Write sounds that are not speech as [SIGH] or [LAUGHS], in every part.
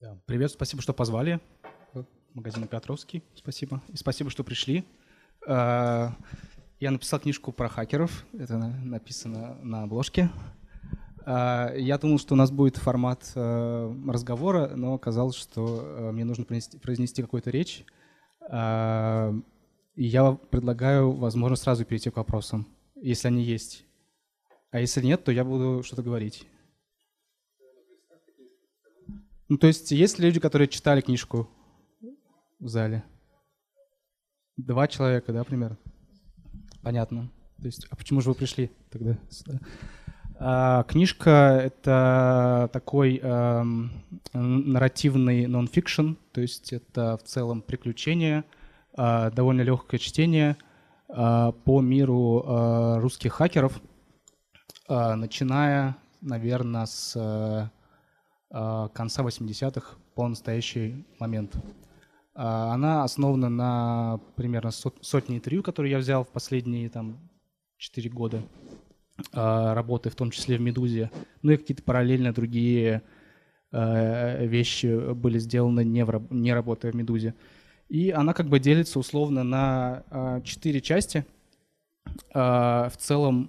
Да. Привет, спасибо, что позвали. Магазин Петровский, спасибо. И спасибо, что пришли. А, я написал книжку про хакеров, это написано на обложке. А, я думал, что у нас будет формат э, разговора, но оказалось, что мне нужно произнести какую-то речь. А, и я предлагаю, возможно, сразу перейти к вопросам, если они есть. А если нет, то я буду что-то говорить. Ну, то есть есть люди, которые читали книжку в зале? Два человека, да, примерно? Понятно. То есть, а почему же вы пришли тогда сюда? А, книжка — это такой эм, нарративный нон-фикшн, то есть это в целом приключение, э, довольно легкое чтение э, по миру э, русских хакеров, э, начиная, наверное, с Э, конца 80-х по настоящий момент. Э, она основана на примерно сотне интервью, которые я взял в последние там, 4 года э, работы, в том числе в «Медузе». Ну и какие-то параллельно другие вещи были сделаны, не работая в «Медузе». И она как бы делится условно на четыре части. В целом,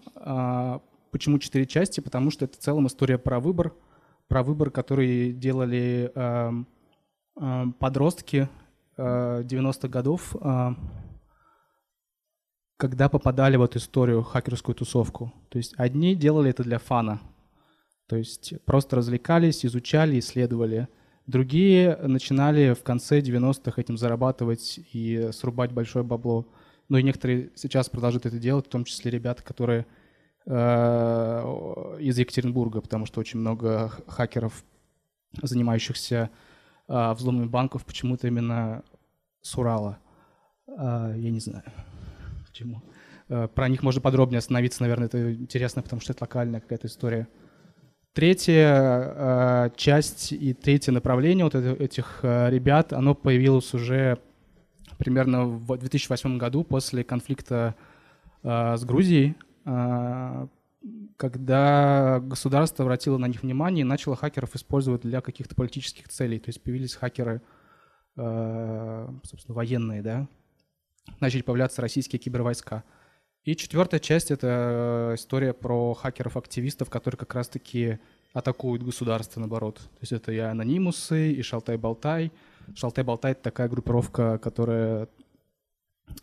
почему четыре части? Потому что это в целом история про выбор – про выбор, который делали э, э, подростки э, 90-х годов, э, когда попадали в эту историю, хакерскую тусовку. То есть одни делали это для фана, то есть просто развлекались, изучали, исследовали. Другие начинали в конце 90-х этим зарабатывать и срубать большое бабло. Ну и некоторые сейчас продолжают это делать, в том числе ребята, которые из Екатеринбурга, потому что очень много хакеров, занимающихся э, взломами банков, почему-то именно с Урала. Э, я не знаю, [LAUGHS] почему. Про них можно подробнее остановиться, наверное, это интересно, потому что это локальная какая-то история. Третья часть и третье направление вот этих ребят, оно появилось уже примерно в 2008 году после конфликта с Грузией, когда государство обратило на них внимание и начало хакеров использовать для каких-то политических целей. То есть появились хакеры, а, собственно, военные, да, начали появляться российские кибервойска. И четвертая часть — это история про хакеров-активистов, которые как раз-таки атакуют государство, наоборот. То есть это и анонимусы, и Шалтай-Болтай. Шалтай-Болтай — это такая группировка, которая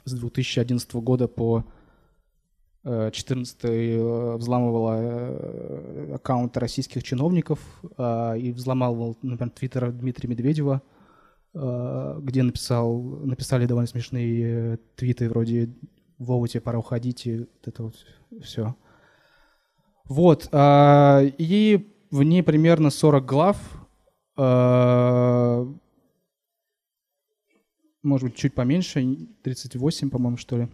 с 2011 года по 14 э, взламывала э, аккаунты российских чиновников и взломал, например, твиттер Дмитрия Медведева, где написал, написали довольно смешные твиты вроде «Вова, тебе пора уходить», и вот это вот все. Вот. А, и в ней примерно 40 глав, может быть, чуть поменьше, 38, по-моему, что ли.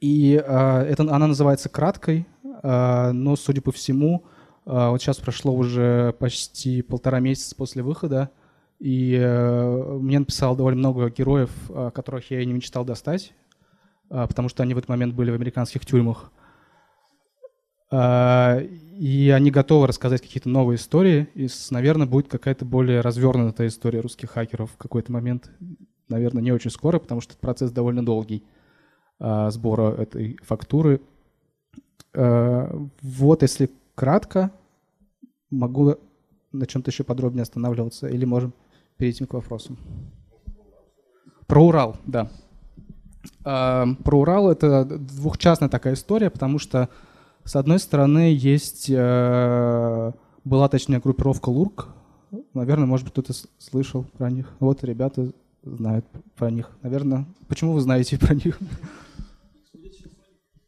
И э, это, она называется краткой, э, но, судя по всему, э, вот сейчас прошло уже почти полтора месяца после выхода, и э, мне написало довольно много героев, э, которых я и не мечтал достать, э, потому что они в этот момент были в американских тюрьмах. Э, и они готовы рассказать какие-то новые истории, и, наверное, будет какая-то более развернутая история русских хакеров в какой-то момент. Наверное, не очень скоро, потому что процесс довольно долгий. А, сбора этой фактуры. А, вот, если кратко, могу на чем-то еще подробнее останавливаться, или можем перейти к вопросам. Про Урал, да. А, про Урал это двухчастная такая история, потому что, с одной стороны, есть была, точнее, группировка Лурк. Наверное, может быть, кто-то слышал про них. Вот ребята знают про них. Наверное, почему вы знаете [LAUGHS] про них?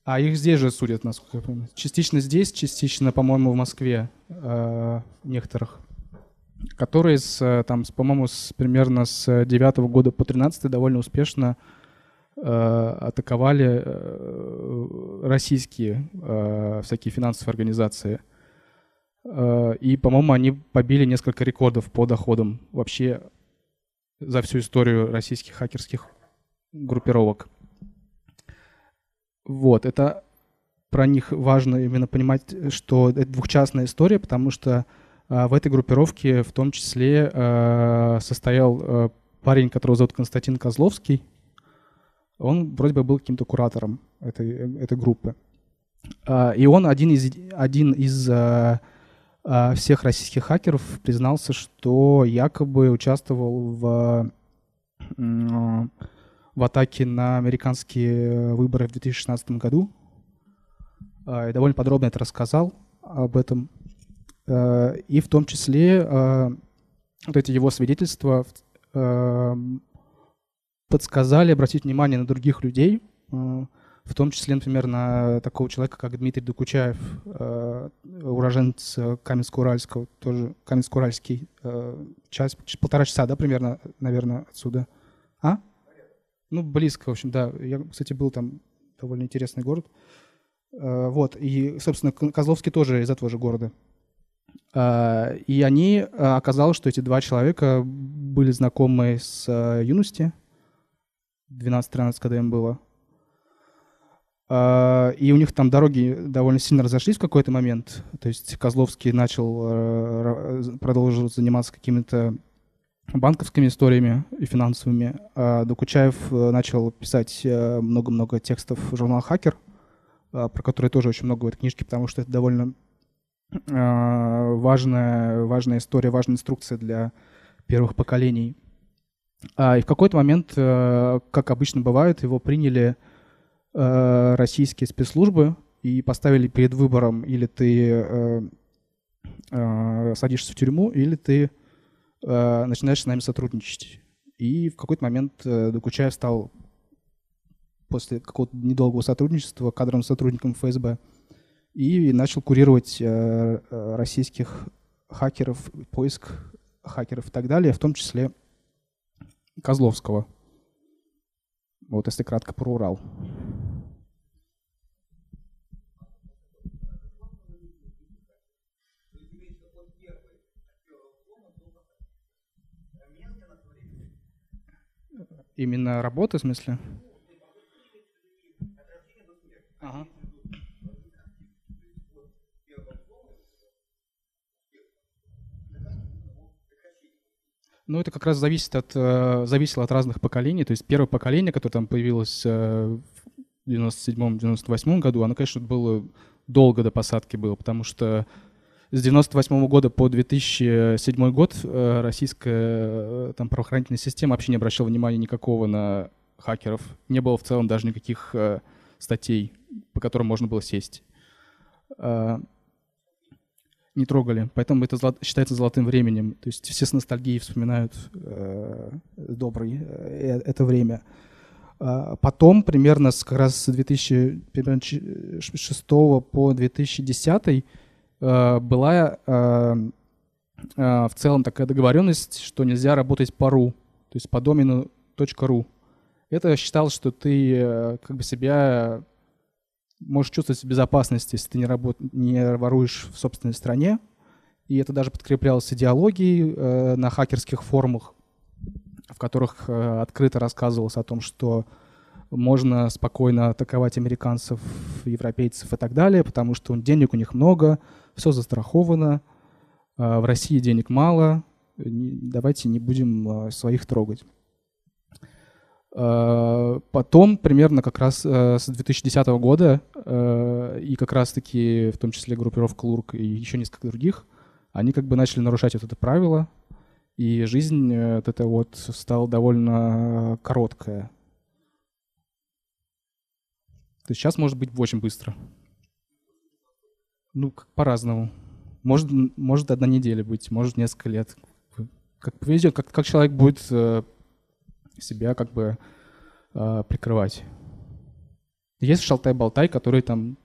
А их здесь же судят, насколько я помню. Частично здесь, частично, по-моему, в Москве э, некоторых. Которые, с, э, там, с, по-моему, с, примерно с 9 года по 13 довольно успешно э, атаковали э, российские э, всякие финансовые организации. Э, и, по-моему, они побили несколько рекордов по доходам вообще за всю историю российских хакерских группировок. Вот, это про них важно именно понимать, что это двухчастная история, потому что А в этой группировке в том числе э, состоял э, парень, которого зовут Константин Козловский. Он вроде бы был каким-то куратором этой, этой группы. А, и он один из, один из а, всех российских хакеров признался, что якобы участвовал в, в атаке на американские выборы в 2016 году. И довольно подробно это рассказал об этом. И в том числе вот эти его свидетельства подсказали обратить внимание на других людей, в том числе, например, на такого человека, как Дмитрий Докучаев, э, уроженец Каменско-Уральского, тоже Каменско-Уральский, э, час, полтора часа, да, примерно, наверное, отсюда. А? Ну, близко, в общем, да. Я, кстати, был там, довольно интересный город. Э, вот, и, собственно, Козловский тоже из этого же города. Э, и они, э, оказалось, что эти два человека были знакомы с юности, 12-13, когда им было, а, и у них там дороги довольно сильно разошлись в какой-то момент. То есть Козловский начал продолжил заниматься какими-то банковскими историями и финансовыми. А Докучаев э, начал писать э, много-много текстов в журнал «Хакер», про который тоже очень много в этой книжке, потому что это довольно важная, важная история, важная инструкция для первых поколений. А, и в какой-то момент, как обычно бывает, его приняли э, российские спецслужбы и поставили перед выбором, или ты э, э, садишься в тюрьму, или ты э, начинаешь с нами сотрудничать. И в какой-то момент э, Докучаев стал после какого-то недолгого сотрудничества кадровым сотрудником ФСБ и начал курировать э, э, российских хакеров, поиск хакеров и так далее, в том числе Козловского. Вот если кратко про Урал. Именно работы, в смысле? Ага. Ну, это как раз зависит от, э, зависело от разных поколений. То есть первое поколение, которое там появилось э, в 97-98 году, оно, конечно, было долго до посадки было, потому что с 98 года по 2007 год э, российская там, правоохранительная система вообще не обращала внимания никакого на хакеров. Не было в целом даже никаких статей, по которым можно было сесть не трогали. Поэтому это считается золотым временем. То есть все с ностальгией вспоминают э, добрый, э, это время. Потом, примерно с, как раз с 2006 по 2010 э, была э, э, в целом такая договоренность, что нельзя работать по ру, то есть по домену .ru. Это считалось, что ты э, как бы себя можешь чувствовать в безопасности, если ты не, работ... не воруешь в собственной стране. И это даже подкреплялось идеологией э, на хакерских форумах, в которых э, открыто рассказывалось о том, что можно спокойно атаковать американцев, европейцев и так далее, потому что денег у них много, все застраховано, э, в России денег мало, давайте не будем э, своих трогать. Э, потом, примерно как раз э, с 2010 года, э, и как раз-таки в том числе группировка Лурк и еще несколько других, они как бы начали нарушать вот это правило, и жизнь вот эта вот стала довольно короткая. То есть сейчас может быть очень быстро. Ну, по-разному. Может, может одна неделя быть, может несколько лет. Как повезет, как, как человек будет себя как бы э, прикрывать. Есть шалтай-болтай, которые там,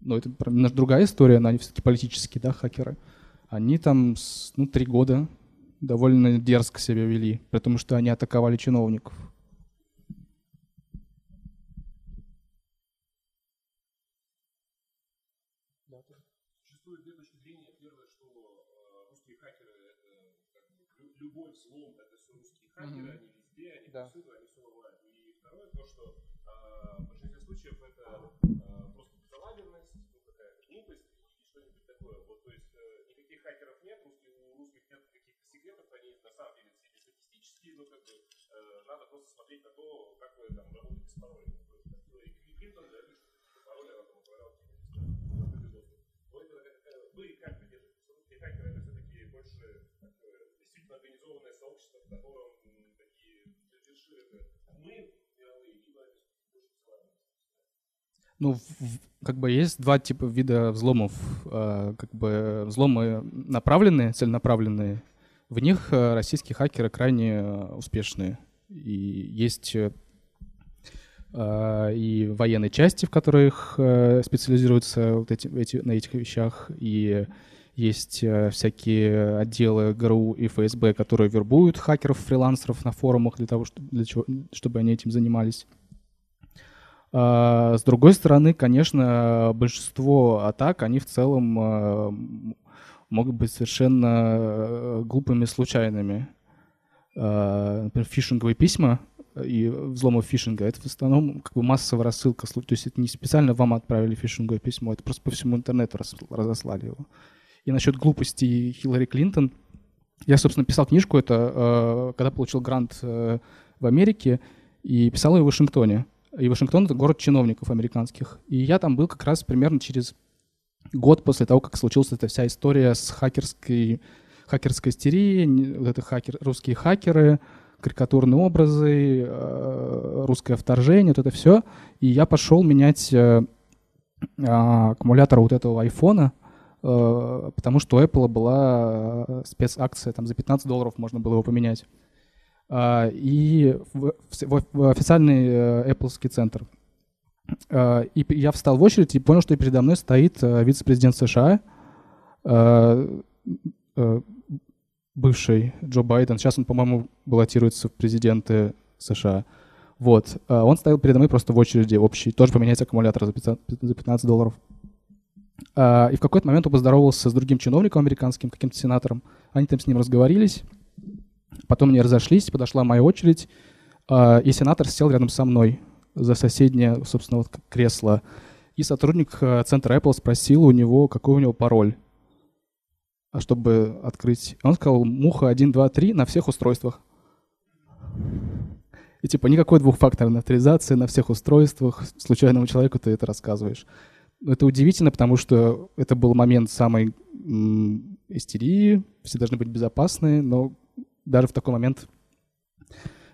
ну это другая история, но они все-таки политические, да, хакеры. Они там, ну, три года довольно дерзко себя вели, потому что они атаковали чиновников. камеры, mm-hmm. они везде, они да. повсюду, они все ломают. И второе, то, что э, в большинстве случаев это э, просто безалаберность, ну, какая-то глупость и что-нибудь такое. Вот, то есть э, никаких хакеров нет, у русских нет каких-то секретов, они на самом деле все статистические, но ну, как бы э, надо просто смотреть на то, как вы там работаете с паролями. То есть, как Хиллари Клинтон, да, что пароли она там управляла Но это вы как вы держитесь? Русские хакеры это все-таки больше такое, действительно организованное сообщество, в котором ну, как бы есть два типа вида взломов. А, как бы взломы направленные, целенаправленные. В них э, российские хакеры крайне э, успешные. И есть э, а, и военные части, в которых специализируются вот эти, эти, на этих вещах, и есть всякие отделы ГРУ и ФСБ, которые вербуют хакеров-фрилансеров на форумах для того, чтобы, для чего, чтобы они этим занимались. А, с другой стороны, конечно, большинство атак, они в целом а, могут быть совершенно э, глупыми, случайными. А, например, фишинговые письма и взломы фишинга — это в основном как бы массовая рассылка. То есть это не специально вам отправили фишинговое письмо, это просто по всему интернету разослали его. И насчет глупости Хиллари Клинтон, я, собственно, писал книжку, это когда получил грант э, в Америке, и писал ее в Вашингтоне. И Вашингтон — это город чиновников американских. И я там был как раз примерно через год после того, как случилась эта вся история с хакерской, хакерской истерией, вот это хакер, русские хакеры, карикатурные образы, э, русское вторжение, вот это все. И я пошел менять э, а, аккумулятор вот этого айфона, э, потому что у Apple была спецакция, там за 15 долларов можно было его поменять. А, и в, в, в официальный э, Apple центр. И я встал в очередь и понял, что передо мной стоит э, вице-президент США, э, бывший Джо Байден. Сейчас он, по-моему, баллотируется в президенты США. Вот. Он стоял передо мной просто в очереди общей, тоже поменять аккумулятор за 15 долларов. И в какой-то момент он поздоровался с другим чиновником американским, каким-то сенатором. Они там с ним разговорились. Потом они разошлись, подошла моя очередь, а, и сенатор сел рядом со мной за соседнее, собственно, вот кресло. И сотрудник э, центра Apple спросил у него, какой у него пароль, а чтобы открыть. Он сказал, муха 1, 2, 3 на всех устройствах. И типа никакой двухфакторной авторизации на всех устройствах. Случайному человеку ты это рассказываешь. Это удивительно, потому что это был момент самой истерии, все должны быть безопасны, но даже в такой момент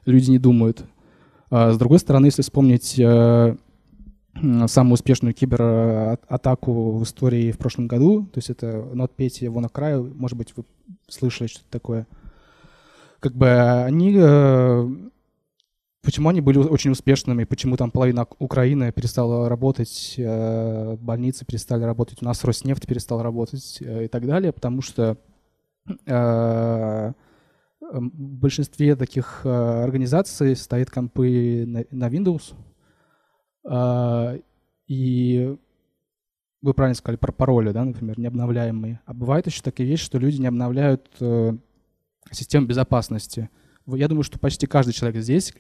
люди не думают. А с другой стороны, если вспомнить э, самую успешную кибератаку в истории в прошлом году, то есть это NotPetya WannaCry, может быть, вы слышали что-то такое. Как бы они... Э, почему они были очень успешными, почему там половина Украины перестала работать, э, больницы перестали работать, у нас Роснефть перестал работать и так далее, потому что Эм, в большинстве таких э, организаций стоят компы на, Windows. И вы правильно сказали про пароли, да, например, необновляемые. А бывает еще такая вещь, что люди не обновляют э, систему безопасности. Я думаю, что почти каждый человек здесь,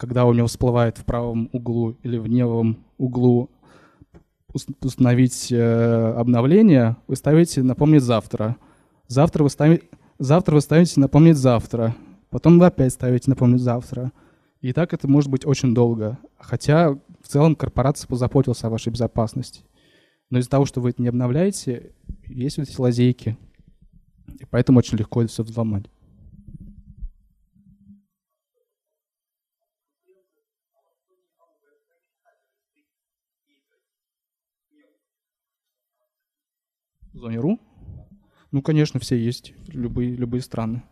когда у него всплывает в правом углу или в левом углу установить э, обновление, вы ставите «напомнить завтра». Завтра вы ставите Завтра вы ставите «напомнить завтра», потом вы опять ставите «напомнить завтра». И так это может быть очень долго. Хотя в целом корпорация позаботилась о вашей безопасности. Но из-за того, что вы это не обновляете, есть вот эти лазейки. И поэтому очень легко это все взломать. В зоне РУ? Ну, конечно, все есть, любые, любые страны.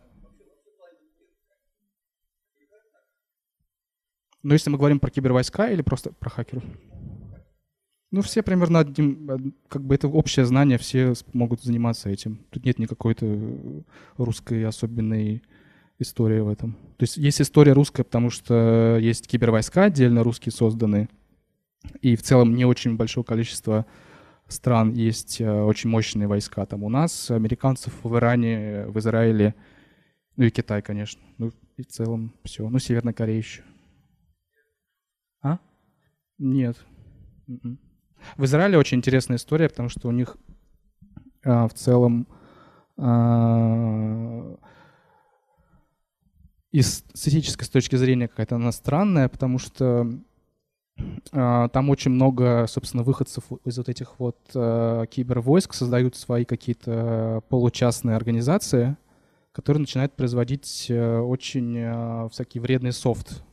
Но если мы говорим про кибервойска или просто про хакеров? Ну, все примерно одним, как бы это общее знание, все могут заниматься этим. Тут нет никакой-то русской особенной истории в этом. То есть есть история русская, потому что есть кибервойска отдельно русские созданы, и в целом не очень большое количество стран есть э, очень мощные войска. Там у нас, американцев в Иране, в Израиле, ну и Китай, конечно. Ну и в целом все. Ну, Северная Корея еще. А? Нет. М-м. В Израиле очень интересная история, потому что у них а, в целом а, и с точки зрения какая-то она странная, потому что там очень много, собственно, выходцев из вот этих вот э, кибервойск создают свои какие-то получастные организации, которые начинают производить э, очень э, всякий вредный софт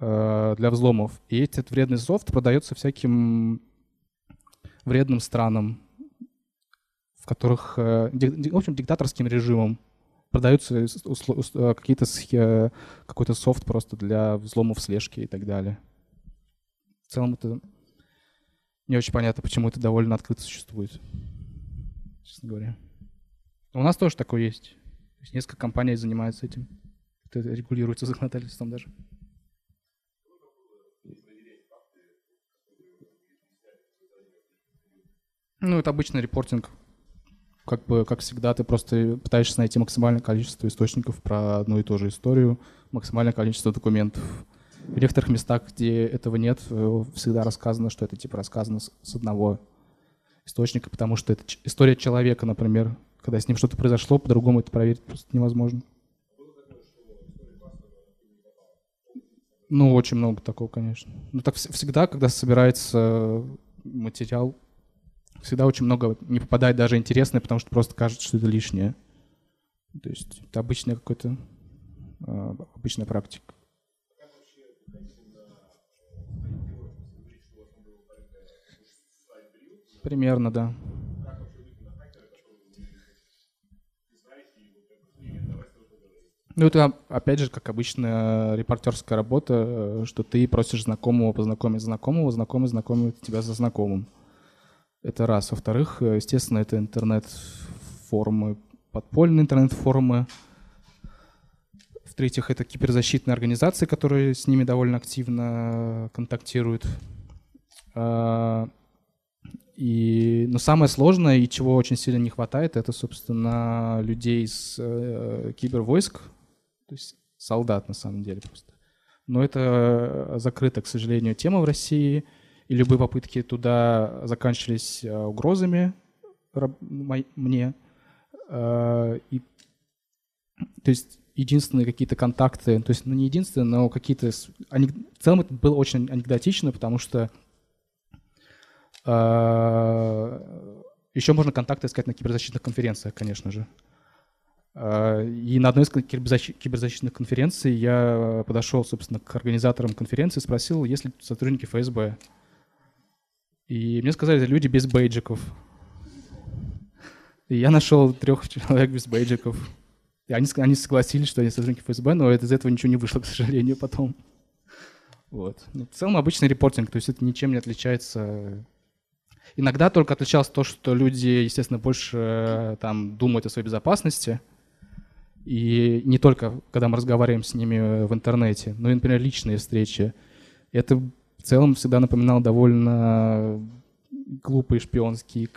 э, для взломов. И этот вредный софт продается всяким вредным странам, в которых, э, в общем, диктаторским режимом продаются э, какие-то какой-то софт просто для взломов слежки и так далее. В целом это не очень понятно, почему это довольно открыто существует, честно говоря. Но у нас тоже такое есть. То есть несколько компаний занимаются этим. Это регулируется законодательством даже. Ну, это обычный репортинг как бы, как всегда, ты просто пытаешься найти максимальное количество источников про одну и ту же историю, максимальное количество документов. В некоторых местах, где этого нет, э, всегда рассказано, что это типа рассказано с одного источника, потому что это история человека, например. Когда с ним что-то произошло, по-другому это проверить просто невозможно. Ну, очень много такого, конечно. Ну, так всегда, когда собирается материал, всегда очень много не попадает даже интересное, потому что просто кажется, что это лишнее. То есть это обычная какой-то э, обычная практика. Примерно, да. Ну, это, опять же, как обычная репортерская работа, э, что ты просишь знакомого познакомить знакомого, знакомый знакомит тебя за знакомым. Это раз. Во-вторых, э, естественно, это интернет-форумы, подпольные интернет-форумы. В-третьих, это киберзащитные организации, которые с ними довольно активно контактируют. И, но самое сложное, и чего очень сильно не хватает, это, собственно, людей из э, кибервойск, то есть солдат на самом деле просто. Но это закрыта, к сожалению, тема в России — и любые попытки туда заканчивались э, угрозами мне. Э, и, то есть единственные какие-то контакты, то есть, ну не единственные, но какие-то... В целом это было очень анекдотично, потому что еще можно контакты искать на киберзащитных конференциях, конечно же. И на одной из киберзащитных конференций я подошел, собственно, к организаторам конференции спросил, есть ли сотрудники ФСБ. И мне сказали, это люди без бейджиков. И я нашел трех человек без бейджиков. И они, они согласились, что они сотрудники ФСБ, но из этого ничего не вышло, к сожалению, потом. Вот. Но в целом обычный репортинг, то есть это ничем не отличается. Иногда только отличалось то, что люди, естественно, больше э, там думают о своей безопасности. И не только, когда мы разговариваем с ними в интернете, но и, например, личные встречи. Это в целом всегда напоминал довольно глупые шпионские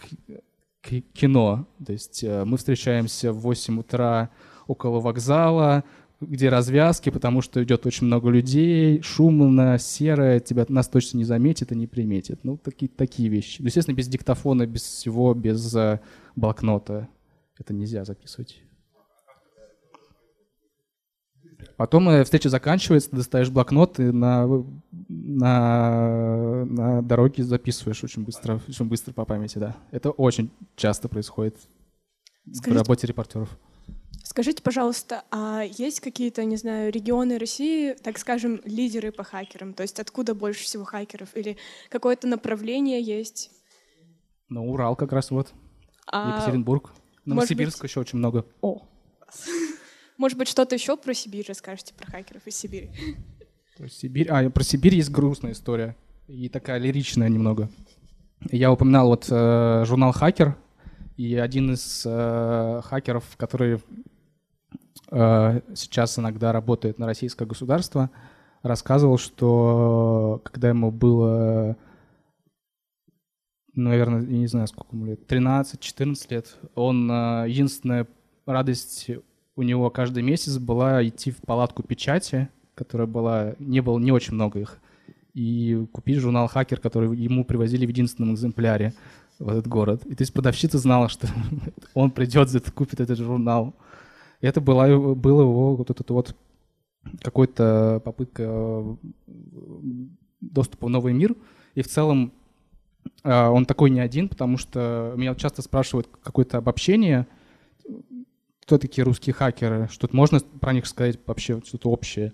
кино. То есть э, мы встречаемся в 8 утра около вокзала, где развязки, потому что идет очень много людей, шумно, серое, тебя нас точно не заметит и не приметит. Ну, такие, такие вещи. Ну, естественно, без диктофона, без всего, без э, блокнота это нельзя записывать. Потом э, встреча заканчивается, ты достаешь блокнот и на, на, на дороге записываешь очень быстро, очень быстро по памяти, да. Это очень часто происходит Скажите, в работе репортеров. Скажите, пожалуйста, а есть какие-то, не знаю, регионы России, так скажем, лидеры по хакерам? То есть откуда больше всего хакеров? Или какое-то направление есть? Ну, Урал как раз вот. А... Екатеринбург. Новосибирск быть... еще очень много. О, [LAUGHS] может быть, что-то еще про Сибирь расскажете, про хакеров из Сибири? Про Сибирь? А, про Сибирь есть грустная история. И такая лиричная немного. Я упоминал вот э, журнал «Хакер», и один из э, хакеров, который сейчас иногда работает на российское государство, рассказывал, что когда ему было, наверное, я не знаю, сколько ему лет, 13-14 лет, он э, единственная радость у него каждый месяц была идти в палатку печати, которая была, не было не очень много их, и купить журнал «Хакер», который ему привозили в единственном экземпляре в этот город. И то есть продавщица знала, что [LAUGHS] он придет, купит этот журнал. Это была, был его вот этот вот какой-то попытка э, доступа в новый мир. И в целом э, он такой не один, потому что меня часто спрашивают какое-то обобщение, кто такие русские хакеры, что-то можно про них сказать вообще что-то общее.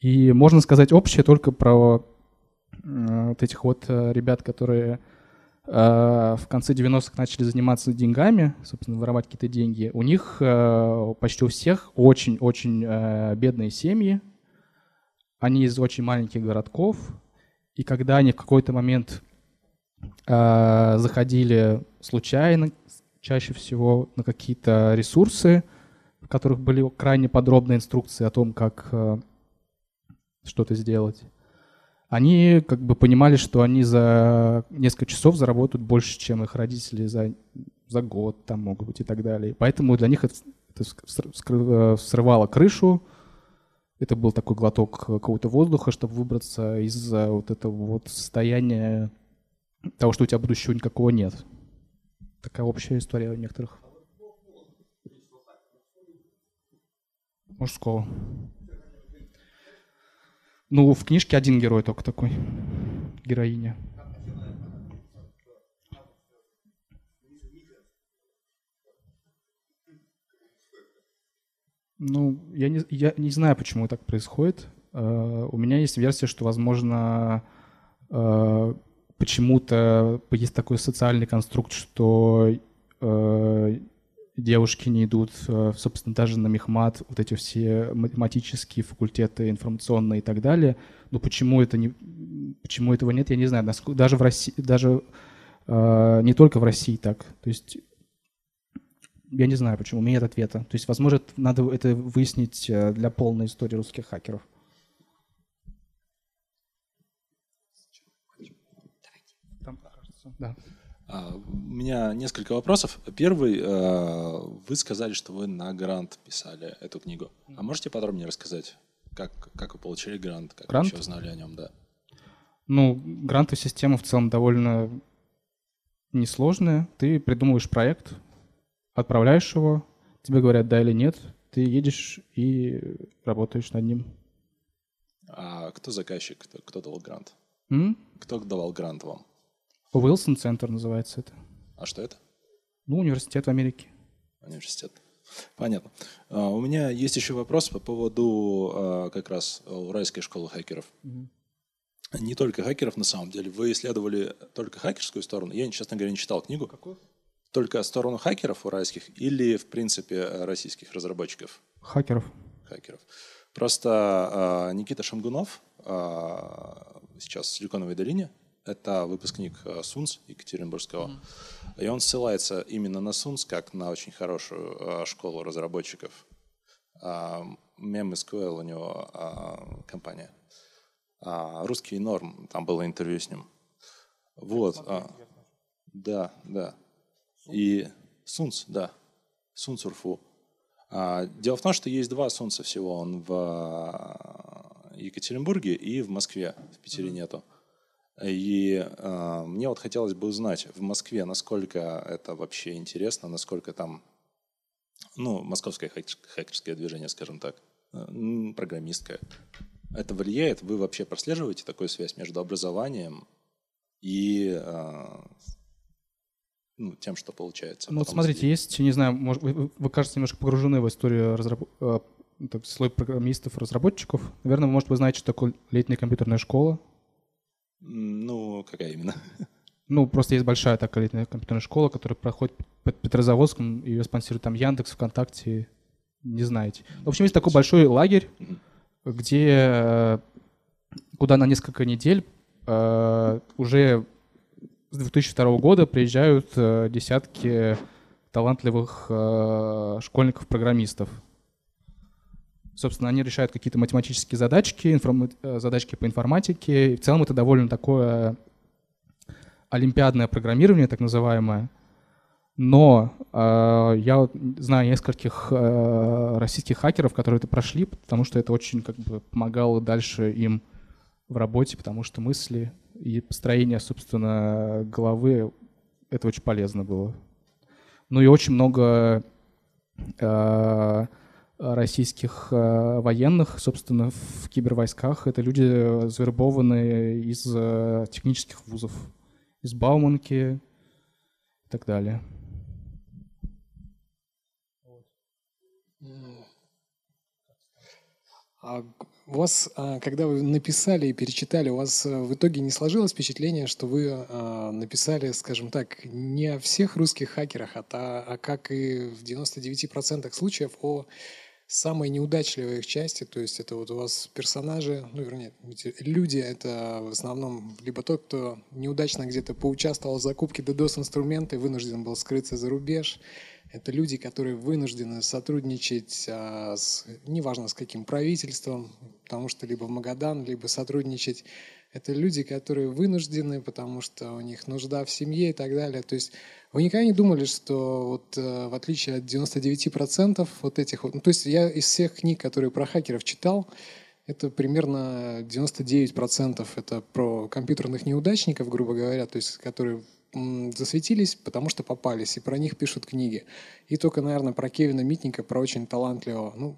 И можно сказать общее только про э, вот этих вот ребят, которые в конце 90-х начали заниматься деньгами, собственно, воровать какие-то деньги. У них почти у всех очень-очень бедные семьи, они из очень маленьких городков, и когда они в какой-то момент э, заходили случайно, чаще всего на какие-то ресурсы, в которых были крайне подробные инструкции о том, как э, что-то сделать, они как бы понимали, что они за несколько часов заработают больше, чем их родители за, за год там могут быть и так далее. Поэтому для них это, это срывало крышу, это был такой глоток какого-то воздуха, чтобы выбраться из вот этого вот состояния того, что у тебя будущего никакого нет. Такая общая история у некоторых. Мужского. Ну, в книжке один герой только такой. Героиня. Ну, я не, я не знаю, почему так происходит. Uh, у меня есть версия, что, возможно, uh, почему-то есть такой социальный конструкт, что uh, девушки не идут, собственно, даже на мехмат, вот эти все математические факультеты, информационные и так далее. Но почему это не, почему этого нет, я не знаю. Даже в России, даже не только в России так. То есть я не знаю, почему, у меня нет ответа. То есть, возможно, надо это выяснить э, для полной истории русских хакеров. Там, да. А, у меня несколько вопросов. Первый, э, вы сказали, что вы на грант писали эту книгу. А можете подробнее рассказать, как, как вы получили грант, как грант? вы узнали о нем, да? Ну, грантовая система в целом довольно несложная. Ты придумываешь проект, отправляешь его, тебе говорят да или нет, ты едешь и работаешь над ним. А кто заказчик, кто, кто давал грант? М? Кто давал грант вам? Уилсон Центр называется это. А что это? Ну, университет в Америке. Университет. Понятно. Uh, у меня есть еще вопрос по поводу uh, как раз уральской школы хакеров. Mm-hmm. Не только хакеров, на самом деле. Вы исследовали только хакерскую сторону. Я, честно говоря, не читал книгу. Какую? только сторону хакеров уральских или, в принципе, российских разработчиков? Хакеров. Хакеров. Просто э, Никита Шамгунов э, сейчас в Силиконовой долине, это выпускник э, СУНС Екатеринбургского, mm-hmm. и он ссылается именно на СУНС как на очень хорошую э, школу разработчиков. Э, MemSQL у него э, компания. А, русский норм, там было интервью с ним. Вот. А, да, да. И Сунц, да, Сунцурфу. А, дело в том, что есть два Сунца всего. Он в а, Екатеринбурге и в Москве. В Питере нету. И э, мне вот хотелось бы узнать в Москве, насколько это вообще интересно, насколько там, ну, московское хакерское движение, скажем так, э, программистское. Это влияет? Вы вообще прослеживаете такую связь между образованием и э, ну, тем, что получается. Ну, вот смотрите, если... есть, не знаю, может, вы, вы, кажется, немножко погружены в историю разраб... э, слой программистов, разработчиков. Наверное, может, вы знаете, что такое летняя компьютерная школа. Ну, какая именно? [LAUGHS] Ну, просто есть большая такая летняя компьютерная школа, которая проходит под Петрозаводском, ее спонсирует там Яндекс, ВКонтакте, не знаете. В общем, есть такой большой лагерь, где, э, куда на несколько недель э, уже с 2002 года приезжают э, десятки талантливых школьников-программистов. Собственно, они решают какие-то математические задачки. Э, задачки по информатике. И в целом это довольно такое олимпиадное программирование, так называемое. Но э, я знаю нескольких э, российских хакеров, которые это прошли, потому что это очень как бы помогало дальше им в работе, потому что мысли и построение, собственно, головы, это очень полезно было. Ну и очень много э, российских э, военных, собственно, в кибервойсках. Это люди, э, завербованные из э, технических вузов, из Бауманки и так далее. А у вас, а, когда вы написали и перечитали, у вас в итоге не сложилось впечатление, что вы а, написали, скажем так, не о всех русских хакерах, а, а как и в 99% случаев о самой неудачливой их части, то есть это вот у вас персонажи, ну, вернее, люди, это в основном либо тот, кто неудачно где-то поучаствовал в закупке DDoS-инструмента и вынужден был скрыться за рубеж, это люди, которые вынуждены сотрудничать, а, с, неважно с каким правительством, потому что либо в Магадан, либо сотрудничать. Это люди, которые вынуждены, потому что у них нужда в семье и так далее. То есть вы никогда не думали, что вот э, в отличие от 99% вот этих вот... Ну, то есть я из всех книг, которые про хакеров читал, это примерно 99% это про компьютерных неудачников, грубо говоря, то есть которые засветились, потому что попались, и про них пишут книги. И только, наверное, про Кевина Митника, про очень талантливого, ну,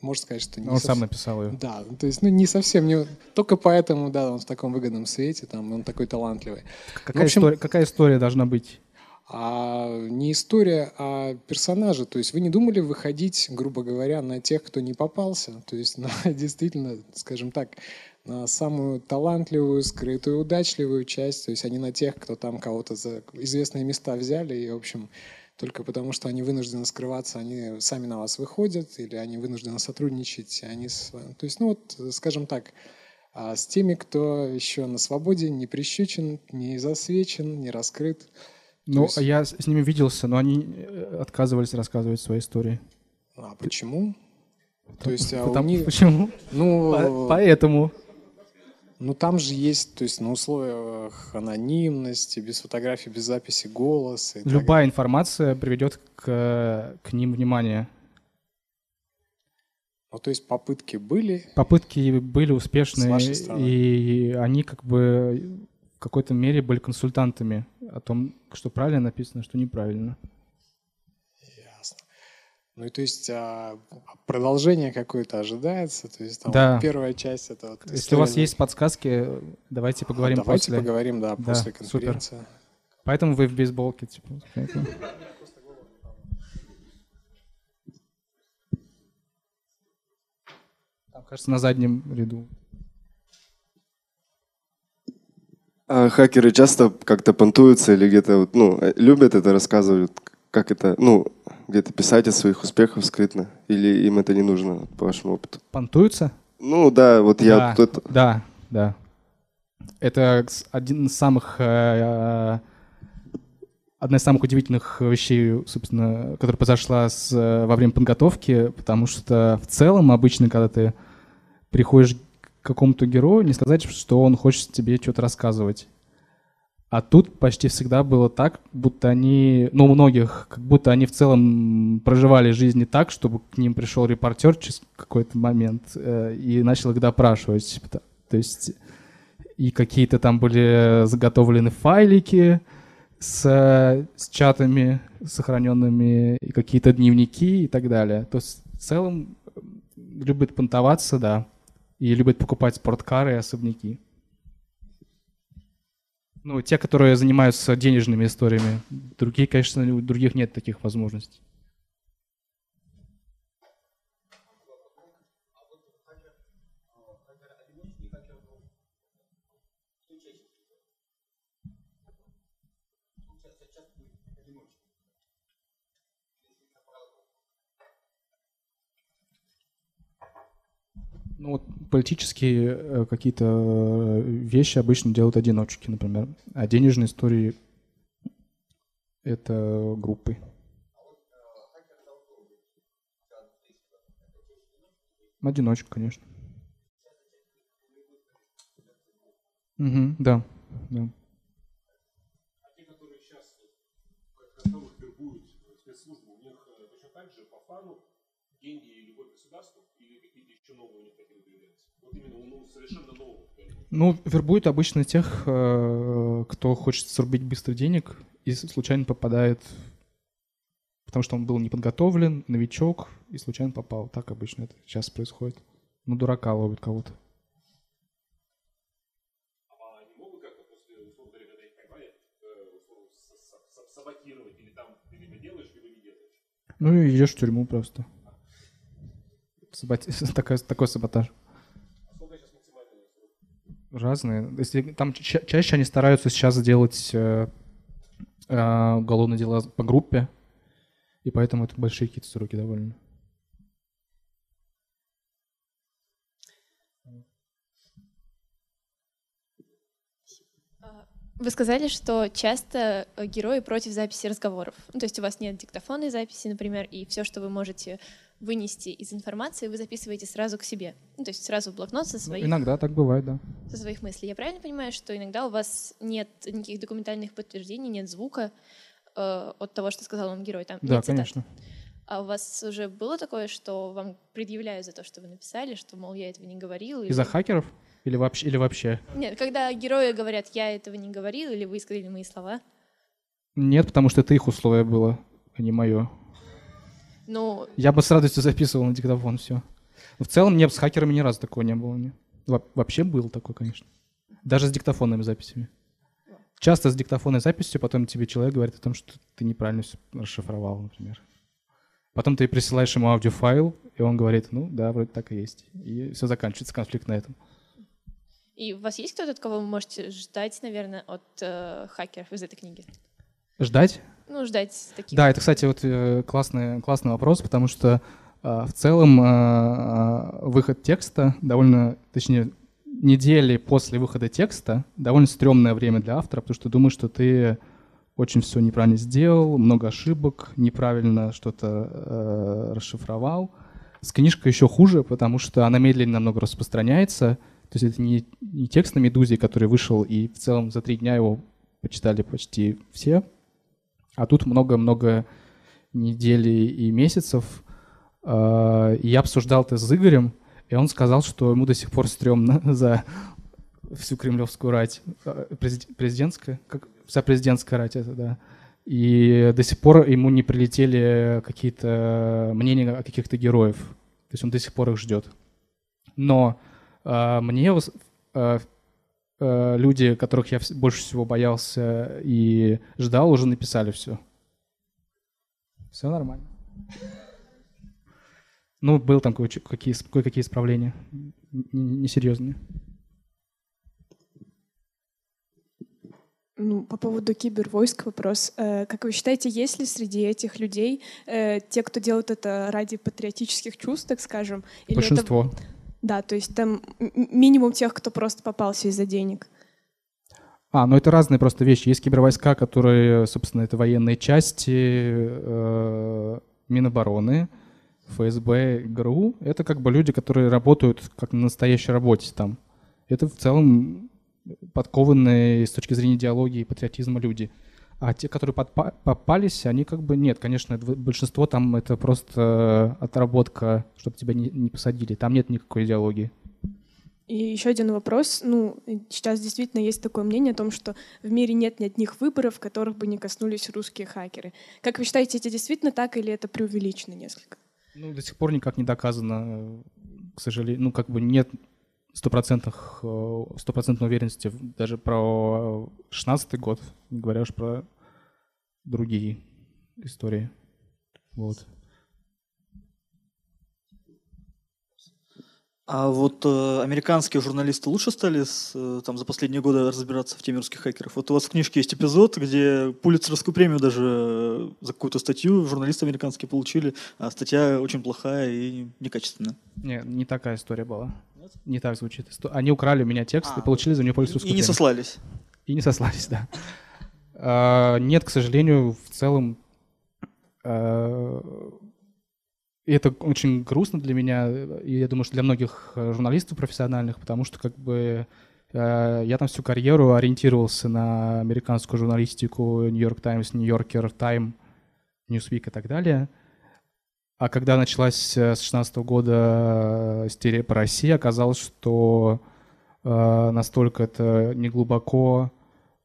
можно сказать, что... Не он совсем... сам написал ее. Да, то есть, ну, не совсем, не... только поэтому, да, он в таком выгодном свете, там, он такой талантливый. Какая, ну, общем, история, какая история должна быть? А не история, а персонажи. То есть вы не думали выходить, грубо говоря, на тех, кто не попался? То есть [LAUGHS] на действительно, скажем так, самую талантливую, скрытую, удачливую часть, то есть они на тех, кто там кого-то за известные места взяли, и, в общем, только потому, что они вынуждены скрываться, они сами на вас выходят, или они вынуждены сотрудничать, они с. То есть, ну вот, скажем так, а с теми, кто еще на свободе, не прищучен, не засвечен, не раскрыт. Ну, есть... я с ними виделся, но они э, отказывались рассказывать свои истории. А почему? То есть, а Потому, них... Почему? Ну, По- поэтому. Ну, там же есть, то есть на условиях анонимности, без фотографий, без записи голоса. Любая информация приведет к, к ним внимание. Ну, то есть попытки были? Попытки были успешные, и они как бы в какой-то мере были консультантами о том, что правильно написано, что неправильно. Ну и то есть а, продолжение какое-то ожидается, то есть там да. первая часть это. Вот, Если у вас есть подсказки, давайте поговорим а, давайте после. Давайте поговорим, да, да после конференции. Супер. Поэтому вы в бейсболке, типа. Там, кажется, на заднем ряду. А хакеры часто как-то понтуются или где-то ну, любят это рассказывать, как это, ну, где-то писать о своих успехах скрытно? Или им это не нужно, по вашему опыту? Понтуются? Ну да, вот я... Да, это... да, да. Это один из самых... Э, одна из самых удивительных вещей, собственно, которая произошла с, во время подготовки, потому что в целом обычно, когда ты приходишь к какому-то герою, не сказать, что он хочет тебе что-то рассказывать. А тут почти всегда было так, будто они, ну, у многих, как будто они в целом проживали жизни так, чтобы к ним пришел репортер через какой-то момент э, и начал их допрашивать. То есть и какие-то там были заготовлены файлики с, с чатами сохраненными, и какие-то дневники и так далее. То есть в целом любят понтоваться, да, и любят покупать спорткары и особняки. Ну, те, которые занимаются денежными историями. Другие, конечно, у других нет таких возможностей. Ну вот политические э, какие-то э, вещи обычно делают одиночки, например. А денежные истории — это группы. Одиночка, конечно. Угу, да, да. Деньги и любовь к государству или какие-то еще новые ну, вербуют обычно тех, э, кто хочет срубить быстро денег и случайно попадает потому что он был неподготовлен, новичок и случайно попал. Так обычно это сейчас происходит. Ну, дурака ловит кого-то. Ну и идешь в тюрьму просто. Саботи- [LAUGHS] Такой, такой саботаж. Разные. Если там ча- чаще они стараются сейчас сделать э, э, уголовные дела по группе, и поэтому это большие какие-то сроки довольно. Вы сказали, что часто э, герои против записи разговоров. Ну, то есть у вас нет диктофонной записи, например, и все, что вы можете вынести из информации, вы записываете сразу к себе. Ну, то есть сразу в блокнот со Ну, своих, иногда так бывает, да. со своих мыслей. Я правильно понимаю, что иногда у вас нет никаких документальных подтверждений, нет звука э, от того, что сказал вам герой? Там Да, нет цитат. конечно. А у вас уже было такое, что вам предъявляют за то, что вы написали, что, мол, я этого не говорил? Из-за или- хакеров? Или вообще? Или вообще? Нет, когда герои говорят, я этого не говорил, или вы сказали мои слова. Нет, потому что это их условие было, а не мое. Ну, Я бы с радостью записывал на диктофон все. В целом, мне с хакерами ни разу такого не было. Во- Вообще был такой, конечно. Даже с диктофонными записями. Часто с диктофонной записью потом тебе человек говорит о том, что ты неправильно все расшифровал, например. Потом ты присылаешь ему аудиофайл, и он говорит, ну да, вроде так и есть. И все заканчивается конфликт на этом. и у вас есть кто-то, от кого вы можете ждать, наверное, от э, хакеров из этой книги? Ждать? Ну, ждать таких. Да, это, кстати, вот э, классный, классный вопрос, потому что э, в целом э, выход текста довольно, точнее, недели после выхода текста довольно стрёмное время для автора, потому что думаешь, что ты очень все неправильно сделал, много ошибок, неправильно что-то э, расшифровал. С книжкой еще хуже, потому что она медленнее намного распространяется. То есть это не, не текст на «Медузе», который вышел, и в целом за три дня его почитали почти все, а тут много-много недель и месяцев. А, И я обсуждал это с Игорем, и он сказал, что ему до сих пор стрёмно [LAUGHS] за всю кремлевскую рать. А, Президентская? Как? Вся президентская рать это, да. И до сих пор ему не прилетели какие-то мнения о каких-то героев. То есть он до сих пор их ждет. Но а, мне вос- а, люди, которых я больше всего боялся и ждал, уже написали все. Все нормально. Ну, был там кое- какие, кое-какие исправления. Несерьезные. Ну, по поводу кибервойск вопрос. Э, Как вы считаете, есть ли среди этих людей э, те, кто делают это ради патриотических чувств, так скажем? Или это- Большинство. Да, то есть там минимум тех, кто просто попался из-за денег. А, ну это разные просто вещи. Есть кибервойска, которые, собственно, это военные части э, Минобороны, ФСБ, ГРУ. Это как бы люди, которые работают как на настоящей работе там. Это в целом подкованные с точки зрения идеологии и патриотизма люди. А те, которые подпа- попались, они как бы нет, конечно, большинство там это просто отработка, чтобы тебя не, не посадили. Там нет никакой идеологии. И еще один вопрос. Ну, сейчас действительно есть такое мнение о том, что в мире нет ни одних выборов, которых бы не коснулись русские хакеры. Как вы считаете, это действительно так или это преувеличено несколько? Ну, до сих пор никак не доказано, э, к сожалению. Ну, как бы нет стопроцентных, э, стопроцентной уверенности даже про шестнадцатый год, не говоря уж про другие истории. Вот. А вот э, американские журналисты лучше стали с, э, там, за последние годы разбираться в теме русских хакеров? Вот у вас в книжке есть эпизод, где Пулитцеровскую премию даже э, за какую-то статью журналисты американские получили, а статья очень плохая и некачественная. Не, не такая история была. Не так звучит. Они украли у меня текст и А, получили за него И пользовательскую не сослались. И не сослались, да. А, Нет, к сожалению, в целом а, и это очень грустно для меня, и я думаю, что для многих э, журналистов профессиональных, потому что как бы э, я там всю карьеру ориентировался на американскую журналистику, Нью-Йорк Таймс, Нью-Йоркер, Тайм, Newsweek и так далее. А когда началась э, с 16 года э, истерия по России, оказалось, что э, настолько это неглубоко,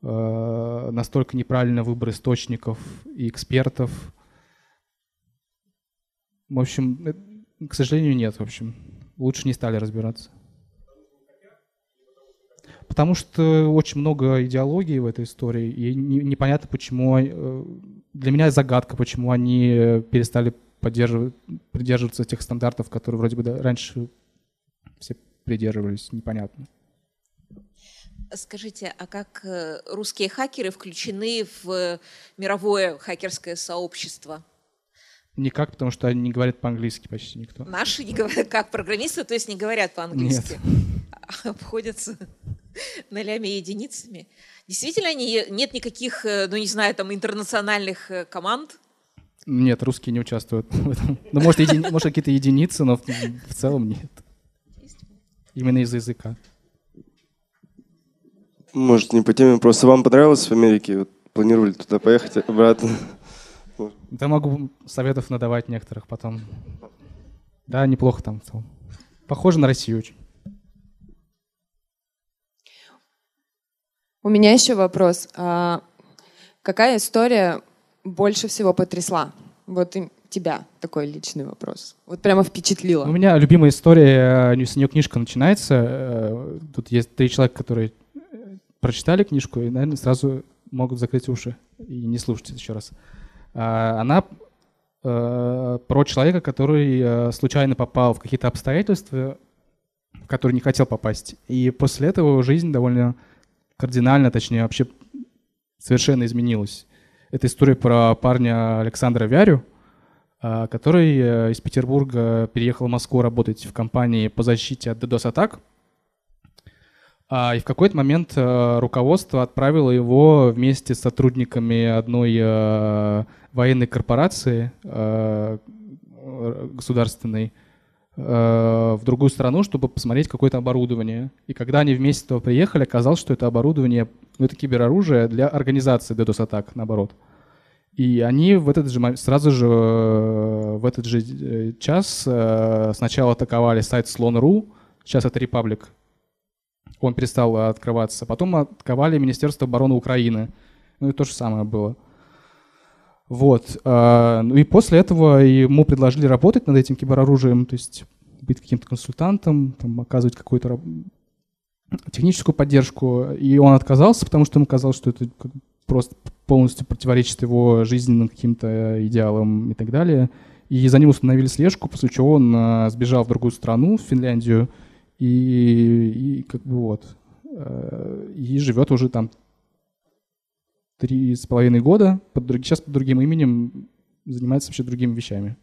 э, настолько неправильно выбор источников и экспертов, В общем, э, к сожалению, нет, в общем. Лучше не стали разбираться. Потому что очень много идеологии в этой истории, и непонятно, почему... Э, для меня загадка, почему они перестали поддерживать, придерживаться тех стандартов, которые вроде бы раньше все придерживались, непонятно. Скажите, а как э, русские хакеры включены в мировое хакерское сообщество? Никак, потому что они не говорят по-английски почти никто. Наши не говорят, [LAUGHS] как программисты, то есть не говорят по-английски? Нет. [LAUGHS] Обходятся [LAUGHS] нолями и единицами. Действительно, нет никаких, э, ну не знаю, там интернациональных э, команд? Нет, русские не участвуют в этом. Ну, может, еди... может какие-то единицы, но в, в целом нет. Именно из-за языка. Может, не по теме, просто вам понравилось в Америке? Вот планировали туда поехать обратно? Да могу советов надавать некоторых потом. Да, неплохо там. Похоже на Россию очень. У меня еще вопрос. А какая история больше всего потрясла? Вот тебя такой личный вопрос. Вот прямо впечатлила. У меня любимая история, э, с нее книжка начинается. Э, тут есть три человека, которые прочитали книжку и, наверное, сразу могут закрыть уши и не слушать еще раз. А, она э, про человека, который случайно попал в какие-то обстоятельства, в которые не хотел попасть. И после этого его жизнь довольно кардинально, точнее, вообще совершенно изменилась. Это история про парня Александра Вярю, а, который э, из Петербурга переехал в Москву работать в компании по защите от DDoS-атак. А, и в какой-то момент э, руководство отправило его вместе с сотрудниками одной э, военной корпорации государственной в другую страну, чтобы посмотреть какое-то оборудование. И когда они вместе туда приехали, оказалось, что это оборудование, ну, это кибероружие для организации DDoS-атак, наоборот. И они в этот же сразу же в этот же э, час э, сначала атаковали сайт Slon.ru, сейчас это Republic, он перестал открываться. Потом атаковали Министерство обороны Украины. Ну и то же самое было. Вот. Э, ну и после этого ему предложили работать над этим кибероружием, то есть быть каким-то консультантом, там, оказывать какую-то техническую поддержку. И он отказался, потому что ему казалось, что это просто полностью противоречит его жизненным каким-то идеалам и так далее. И за ним установили слежку, после чего он а, сбежал в другую страну, в Финляндию, и, и как бы вот, э, и живет уже там три с половиной года, под, сейчас под другим именем, занимается вообще другими вещами.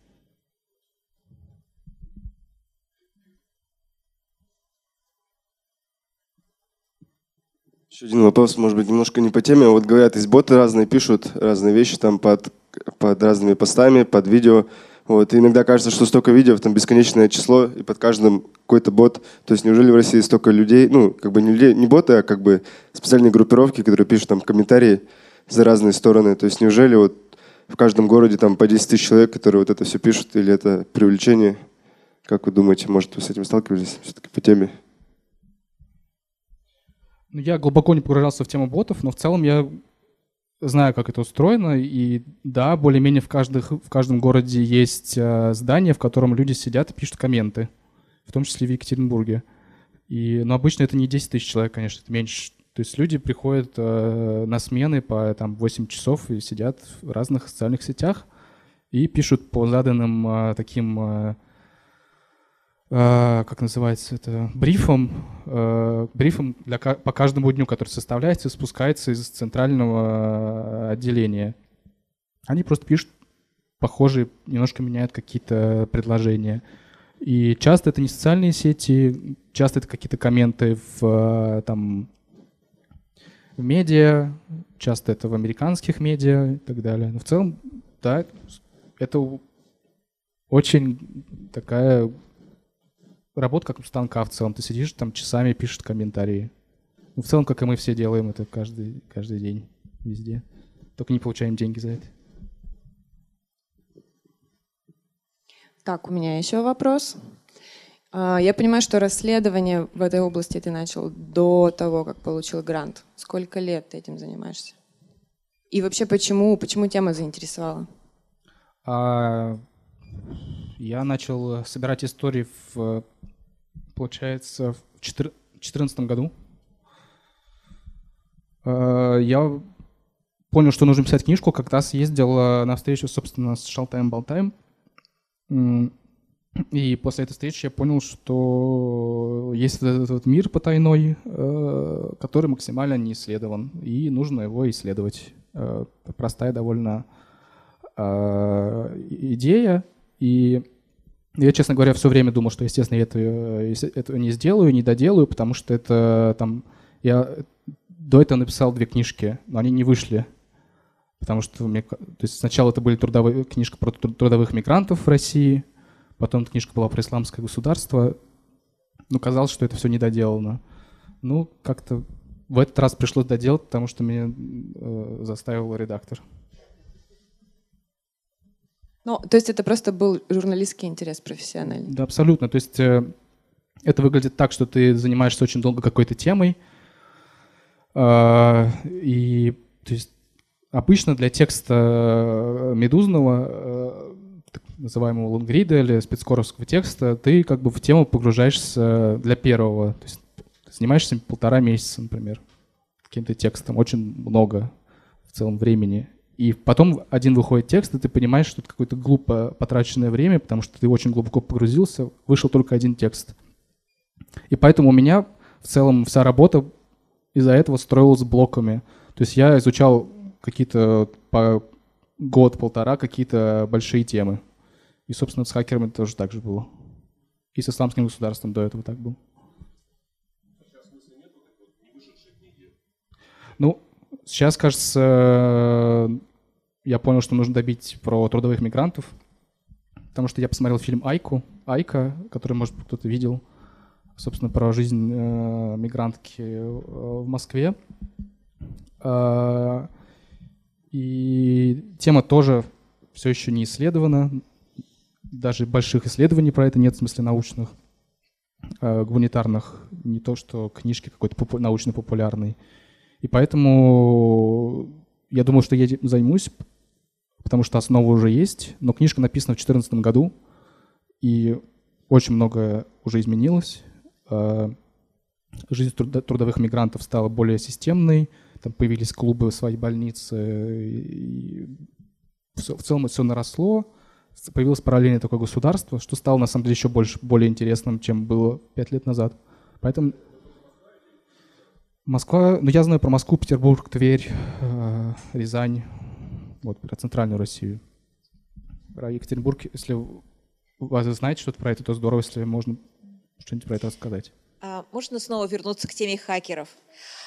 Еще один вопрос, может быть, немножко не по теме. Вот говорят, есть боты разные, пишут разные вещи там под, под разными постами, под видео. Вот, и иногда кажется, что столько видео, там бесконечное число, и под каждым какой-то бот. То есть неужели в России столько людей, ну, как бы не, людей, не боты, а как бы специальные группировки, которые пишут там комментарии за разные стороны. То есть неужели вот в каждом городе там по 10 тысяч человек, которые вот это все пишут, или это привлечение? Как вы думаете, может, вы с этим сталкивались все-таки по теме? Ну, я глубоко не погружался в тему ботов, но в целом я знаю, как это устроено. И да, более-менее в, каждых, в каждом городе есть э, здание, в котором люди сидят и пишут комменты, в том числе в Екатеринбурге. И, но обычно это не 10 тысяч человек, конечно, это меньше. То есть люди приходят э, на смены по там, 8 часов и сидят в разных социальных сетях и пишут по заданным э, таким э, Э, как называется это, брифом, э, брифом для, по каждому дню, который составляется и спускается из центрального отделения. Они просто пишут похожие, немножко меняют какие-то предложения. И часто это не социальные сети, часто это какие-то комменты в, там, в медиа, часто это в американских медиа и так далее. Но в целом, да, это очень такая работа как у станка в целом. Ты сидишь там часами, пишешь комментарии. Ну, в целом, как и мы все делаем это каждый, каждый день, везде. Только не получаем деньги за это. Так, у меня еще вопрос. А, я понимаю, что расследование в этой области ты начал до того, как получил грант. Сколько лет ты этим занимаешься? И вообще почему, почему тема заинтересовала? А, Я начал собирать истории, в, получается, в 2014 году. Э, я понял, что нужно писать книжку, как раз ездил э, на встречу, собственно, с Шалтаем Болтаем. И после этой встречи я понял, что есть этот, этот мир потайной, э, который максимально не исследован, и нужно его исследовать. Простая довольно идея, и я, честно говоря, все время думал, что, естественно, я это, этого не сделаю, не доделаю, потому что это там... Я до этого написал две книжки, но они не вышли. Потому что мне, то есть сначала это были трудовые, книжка про трудовых мигрантов в России, потом книжка была про исламское государство. Ну, казалось, что это все недоделано. Ну, как-то в этот раз пришлось доделать, потому что меня э, заставил редактор. Ну, то есть это просто был журналистский интерес профессиональный? Да, абсолютно. То есть э, это выглядит так, что ты занимаешься очень долго какой-то темой, э, и то есть Обычно для текста э, медузного, называемого лонгрида или спецкоровского текста, ты как бы в тему погружаешься для первого. То есть занимаешься полтора месяца, например, каким-то текстом. Очень много в целом времени. И потом один выходит текст, и ты понимаешь, что это какое-то глупо потраченное время, потому что ты очень глубоко погрузился, вышел только один текст. И поэтому у меня в целом вся работа из-за этого строилась блоками. То есть я изучал какие-то по год-полтора какие-то большие темы. И, собственно, с хакерами тоже так же было. И с исламским государством до этого так было. Ну, сейчас, кажется, я понял, что нужно добить про трудовых мигрантов, потому что я посмотрел фильм «Айку», «Айка», который, может кто-то видел, собственно, про жизнь э, мигрантки э, в Москве. Э, и тема тоже все еще не исследована. Даже больших исследований про это нет, в смысле научных, э, гуманитарных. Не то, что книжки какой-то попу- научно-популярной. И поэтому я думаю, что я займусь, потому что основа уже есть. Но книжка написана в 2014 году, и очень многое уже изменилось. Э, жизнь трудовых мигрантов стала более системной, там появились клубы, свои больницы, и все, в целом все наросло, появилось параллельное такое государство, что стало на самом деле еще больше, более интересным, чем было пять лет назад. Поэтому Москва, ну я знаю про Москву, Петербург, Тверь, э, Рязань, вот про центральную Россию. Про Екатеринбург, если вы знаете что-то про это, то здорово, если можно что-нибудь про это рассказать. А, можно снова вернуться к теме хакеров.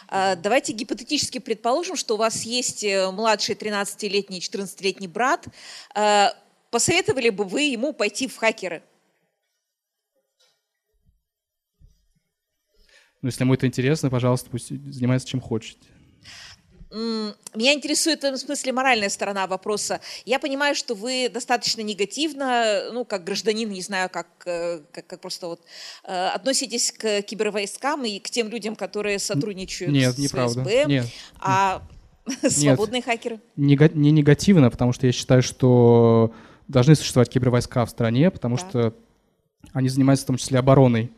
А, давайте гипотетически предположим, что у вас есть э, младший 13-летний, 14-летний брат. А, посоветовали бы вы ему пойти в хакеры? Ну, если ему это интересно, пожалуйста, пусть занимается чем хочет. Меня интересует в этом смысле моральная сторона вопроса. Я понимаю, что вы достаточно негативно, ну, как гражданин, не знаю, как, э, как, как просто вот, э, относитесь к кибервойскам и к тем людям, которые сотрудничают Нет, с неправда. ФСБ. Нет. А [LAUGHS] свободные хакеры? Не, не негативно, потому что я считаю, что должны существовать кибервойска в стране, потому так. что они занимаются в том числе обороной.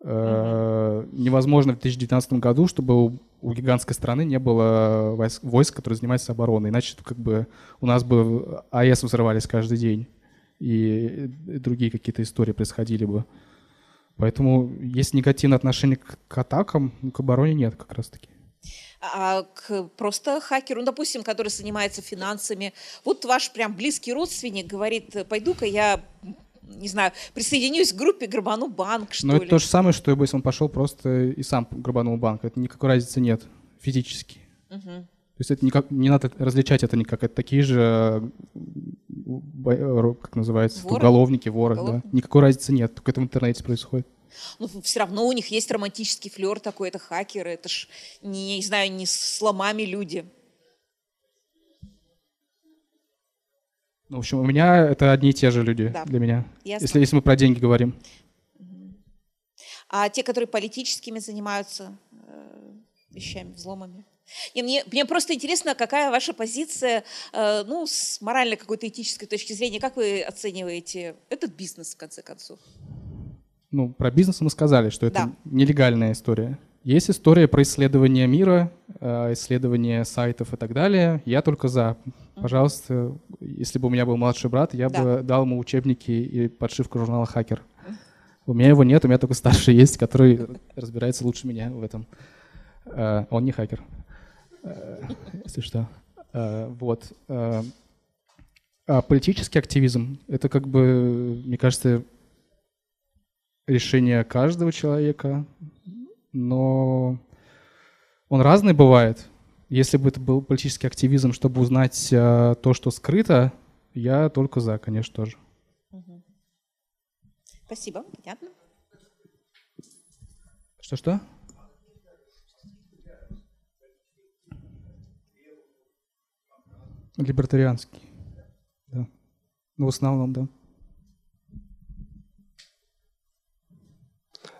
Угу. Невозможно в 2019 году, чтобы у гигантской страны не было войск, войск, которые занимаются обороной. Иначе как бы у нас бы АЭС взрывались каждый день, и другие какие-то истории происходили бы. Поэтому есть негативное отношение к, к атакам, к обороне нет как раз-таки. А к просто хакеру, ну, допустим, который занимается финансами. Вот ваш прям близкий родственник говорит, пойду-ка я не знаю, присоединюсь к группе, грабану банк, что Но ли. это то же самое, что если он пошел просто и сам грабанул банк. Это никакой разницы нет физически. Угу. То есть это никак, не надо различать это никак. Это такие же, э, как называется, воры? уголовники, воры. Да. Никакой разницы нет, только это в интернете происходит. Ну, все равно у них есть романтический флер такой, это хакеры, это ж, не, не знаю, не с ломами люди. Ну, в общем, у меня это одни и те же люди да. для меня, если, если мы про деньги говорим. А те, которые политическими занимаются э, вещами, взломами? Не, мне, мне просто интересно, какая ваша позиция, э, ну, с моральной какой-то этической точки зрения, как вы оцениваете этот бизнес, в конце концов? Ну, про бизнес мы сказали, что это да. нелегальная история. Есть история про исследование мира, э, исследование сайтов и так далее. Я только за. Пожалуйста, если бы у меня был младший брат, я да. бы дал ему учебники и подшивку журнала «Хакер». У меня его нет, у меня только старший [LAUGHS] есть, который разбирается лучше меня в этом. Э, он не хакер, э, если что. Вот. А политический активизм — это как бы, мне кажется, решение каждого человека, но он разный бывает. Если бы это был политический активизм, чтобы узнать э, то, что скрыто, я только за, конечно, тоже. Спасибо, понятно. Что-что? Либертарианский, да. Ну, в основном, да.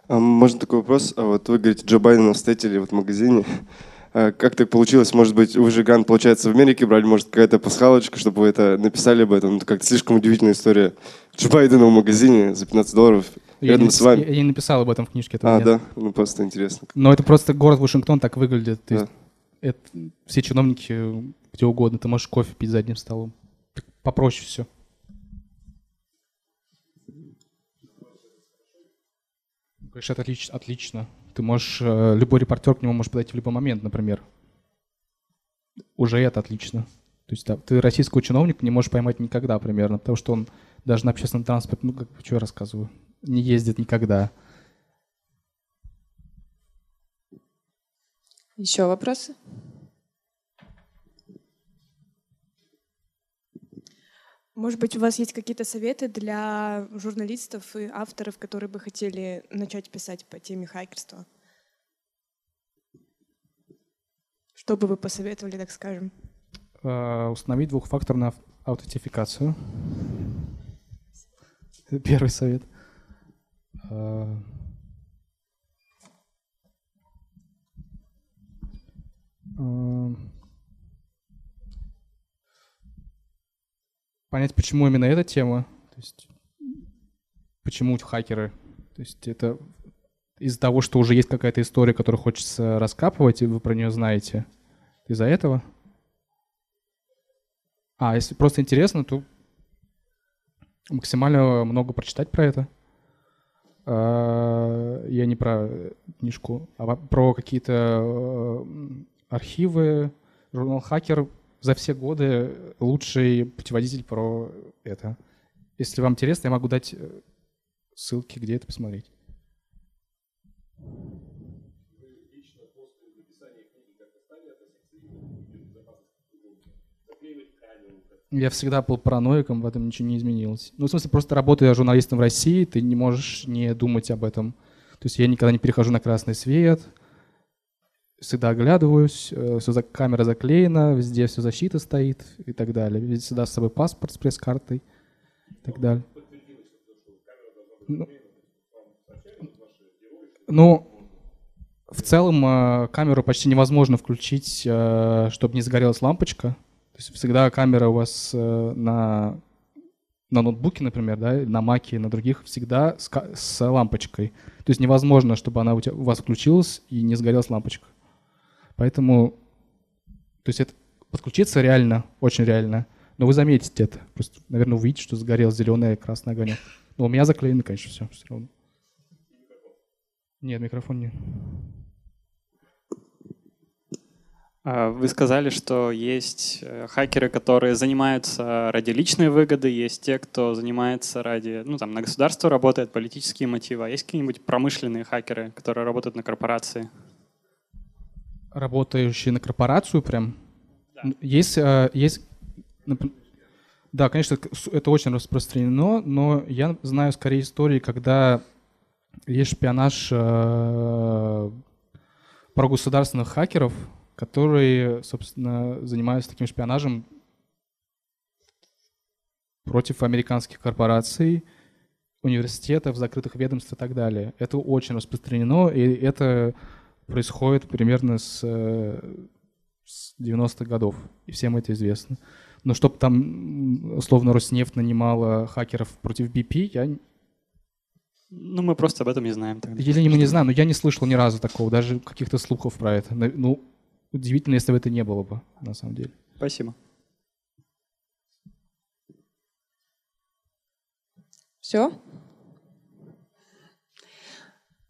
Можно такой вопрос? А вот вы говорите, Джо Байдена встретили вот в магазине. А как так получилось? Может быть, вы же грант, получается, в Америке брали, может, какая-то пасхалочка, чтобы вы это написали об этом? Это как-то слишком удивительная история. Джо Байдена в магазине за 15 долларов я рядом не, с вами. Я, я не написал об этом в книжке. А, нет. да? Ну, просто интересно. Но это просто город Вашингтон так выглядит. То есть да. это, все чиновники где угодно. Ты можешь кофе пить за одним столом. Так попроще все. Конечно, это отлично. отлично. Ты можешь, э, любой репортер к нему может подойти в любой момент, например. Уже это отлично. То есть да, ты российского чиновника не можешь поймать никогда примерно, потому что он даже на общественном транспорте, ну, как, что я рассказываю, не ездит никогда. Еще вопросы? Может быть, у вас есть какие-то советы для журналистов и авторов, которые бы хотели начать писать по теме хакерства? Что бы вы посоветовали, так скажем? Uh, установить двухфакторную аутентификацию. Первый совет. Uh, uh, понять, почему именно эта тема, то есть почему хакеры. То есть это из-за того, что уже есть какая-то история, которую хочется раскапывать, и вы про нее знаете. Из-за этого? А, если просто интересно, то максимально много прочитать про это. А, я не про книжку, а про какие-то э, архивы. Журнал «Хакер» за все годы лучший путеводитель про это. Если вам интересно, я могу дать э, ссылки, где это посмотреть. Я всегда был параноиком, в этом ничего не изменилось. Ну, в смысле, просто работая журналистом в России, ты не можешь не думать об этом. То есть я никогда не перехожу на красный свет, всегда оглядываюсь, э, все, камера заклеена, везде все защита стоит и так далее. Везде всегда с собой паспорт с пресс-картой и так далее. Ну, ну в целом э, камеру почти невозможно включить, э, чтобы не загорелась лампочка. То есть всегда камера у вас на, на ноутбуке, например, да, на маке, на других, всегда с, с лампочкой. То есть невозможно, чтобы она у, тебя, у вас включилась и не сгорелась лампочка. Поэтому, то есть это подключиться реально, очень реально. Но вы заметите это. Просто, наверное, увидите, что сгорел зеленый и красный огонек. Но у меня заклеено, конечно, все, все равно. Нет, микрофон не. А, вы сказали, что есть э, хакеры, которые занимаются ради личной выгоды, есть те, кто занимается ради, ну там, на государство работает, политические мотивы. А есть какие-нибудь промышленные хакеры, которые работают на корпорации? Работающие на корпорацию прям. Да. Есть, э, есть, да, конечно, это очень распространено, но я знаю скорее истории, когда есть шпионаж э, про государственных хакеров, которые, собственно, занимаются таким шпионажем против американских корпораций, университетов, закрытых ведомств и так далее. Это очень распространено, и это происходит примерно с с 90-х годов, и всем это известно. Но чтобы там, условно, Роснефть нанимала хакеров против BP, я... Ну, мы просто об этом не знаем тогда. Или мы не знаем, но я не слышал ни разу такого, даже каких-то слухов про это. Ну, удивительно, если бы это не было бы, на самом деле. Спасибо. Все?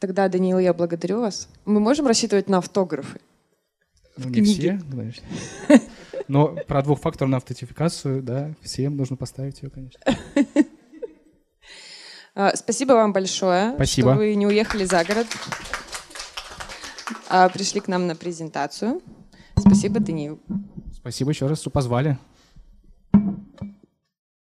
Тогда, Даниил, я благодарю вас. Мы можем рассчитывать на автографы? Ну, не все, конечно. [LAUGHS] Но про двухфакторную автентификацию, да, всем нужно поставить ее, конечно. [LAUGHS] А, спасибо вам большое, Спасибо. что вы не уехали за город, а пришли к нам на презентацию. Спасибо, Даниил. Спасибо еще раз, что позвали.